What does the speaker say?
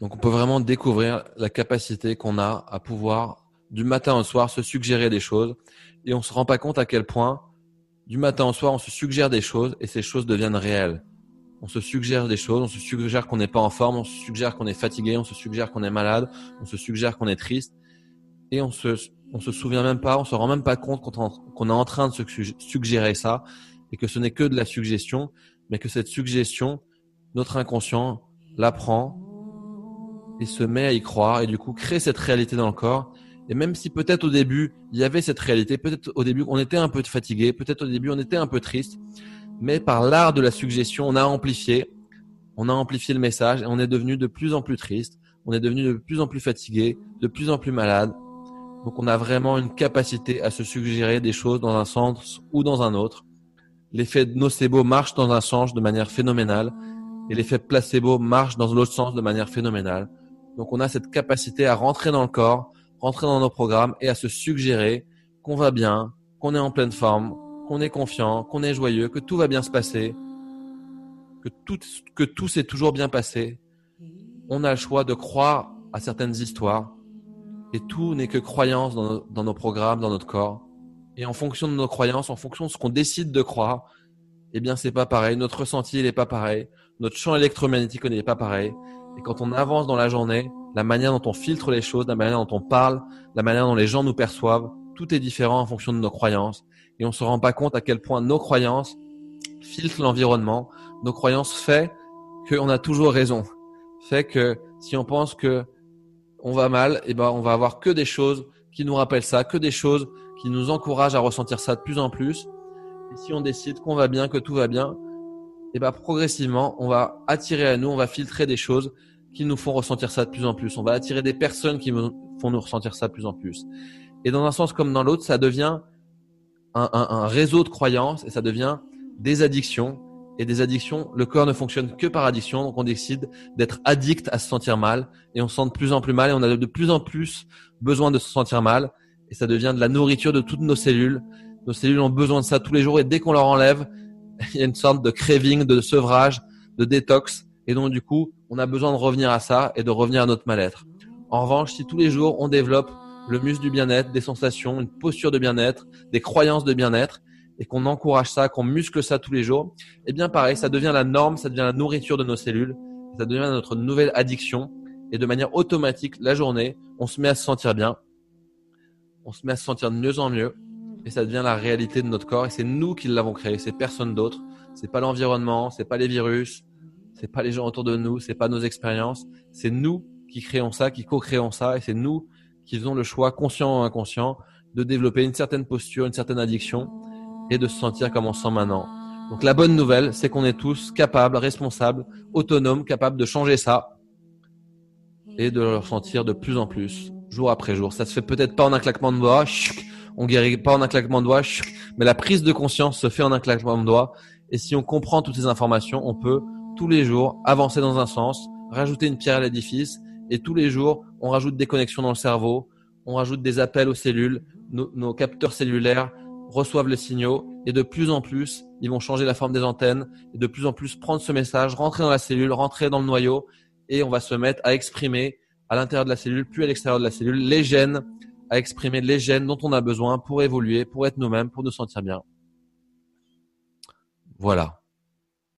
Donc on peut vraiment découvrir la capacité qu'on a à pouvoir du matin au soir se suggérer des choses et on se rend pas compte à quel point du matin au soir on se suggère des choses et ces choses deviennent réelles. On se suggère des choses, on se suggère qu'on n'est pas en forme, on se suggère qu'on est fatigué, on se suggère qu'on est malade, on se suggère qu'on est triste et on se on se souvient même pas, on se rend même pas compte qu'on est en train de se suggérer ça et que ce n'est que de la suggestion, mais que cette suggestion, notre inconscient l'apprend et se met à y croire et du coup crée cette réalité dans le corps. Et même si peut-être au début il y avait cette réalité, peut-être au début on était un peu fatigué, peut-être au début on était un peu triste, mais par l'art de la suggestion, on a amplifié, on a amplifié le message et on est devenu de plus en plus triste, on est devenu de plus en plus fatigué, de plus en plus malade. Donc on a vraiment une capacité à se suggérer des choses dans un sens ou dans un autre. L'effet nocebo marche dans un sens de manière phénoménale et l'effet placebo marche dans l'autre sens de manière phénoménale. Donc on a cette capacité à rentrer dans le corps, rentrer dans nos programmes et à se suggérer qu'on va bien, qu'on est en pleine forme, qu'on est confiant, qu'on est joyeux, que tout va bien se passer, que tout, que tout s'est toujours bien passé. On a le choix de croire à certaines histoires et tout n'est que croyance dans nos, dans nos programmes, dans notre corps. Et en fonction de nos croyances, en fonction de ce qu'on décide de croire, eh bien c'est pas pareil. Notre ressenti il est pas pareil. Notre champ électromagnétique n'est pas pareil. Et quand on avance dans la journée, la manière dont on filtre les choses, la manière dont on parle, la manière dont les gens nous perçoivent, tout est différent en fonction de nos croyances. Et on se rend pas compte à quel point nos croyances filtrent l'environnement. Nos croyances fait qu'on a toujours raison. Fait que si on pense que on va mal, eh ben on va avoir que des choses qui nous rappellent ça, que des choses qui nous encouragent à ressentir ça de plus en plus. Et si on décide qu'on va bien, que tout va bien, et bah progressivement, on va attirer à nous, on va filtrer des choses qui nous font ressentir ça de plus en plus. On va attirer des personnes qui font nous ressentir ça de plus en plus. Et dans un sens comme dans l'autre, ça devient un, un, un, réseau de croyances et ça devient des addictions. Et des addictions, le corps ne fonctionne que par addiction, donc on décide d'être addict à se sentir mal et on se sent de plus en plus mal et on a de plus en plus besoin de se sentir mal et ça devient de la nourriture de toutes nos cellules. Nos cellules ont besoin de ça tous les jours et dès qu'on leur enlève, il y a une sorte de craving, de sevrage, de détox. Et donc, du coup, on a besoin de revenir à ça et de revenir à notre mal-être. En revanche, si tous les jours, on développe le muscle du bien-être, des sensations, une posture de bien-être, des croyances de bien-être, et qu'on encourage ça, qu'on muscle ça tous les jours, eh bien, pareil, ça devient la norme, ça devient la nourriture de nos cellules, ça devient notre nouvelle addiction. Et de manière automatique, la journée, on se met à se sentir bien, on se met à se sentir de mieux en mieux, et ça devient la réalité de notre corps. Et c'est nous qui l'avons créé, c'est personne d'autre. C'est pas l'environnement, c'est pas les virus, c'est pas les gens autour de nous, c'est pas nos expériences, c'est nous qui créons ça, qui co-créons ça. Et c'est nous qui faisons le choix conscient ou inconscient de développer une certaine posture, une certaine addiction et de se sentir comme on se sent maintenant. Donc la bonne nouvelle, c'est qu'on est tous capables, responsables, autonomes, capables de changer ça et de le ressentir de plus en plus, jour après jour. Ça se fait peut-être pas en un claquement de doigts, on guérit pas en un claquement de doigts, mais la prise de conscience se fait en un claquement de doigts. Et si on comprend toutes ces informations, on peut tous les jours avancer dans un sens, rajouter une pierre à l'édifice, et tous les jours, on rajoute des connexions dans le cerveau, on rajoute des appels aux cellules, nos, capteurs cellulaires reçoivent les signaux, et de plus en plus, ils vont changer la forme des antennes, et de plus en plus prendre ce message, rentrer dans la cellule, rentrer dans le noyau, et on va se mettre à exprimer à l'intérieur de la cellule, puis à l'extérieur de la cellule, les gènes à exprimer les gènes dont on a besoin pour évoluer, pour être nous-mêmes, pour nous sentir bien. Voilà.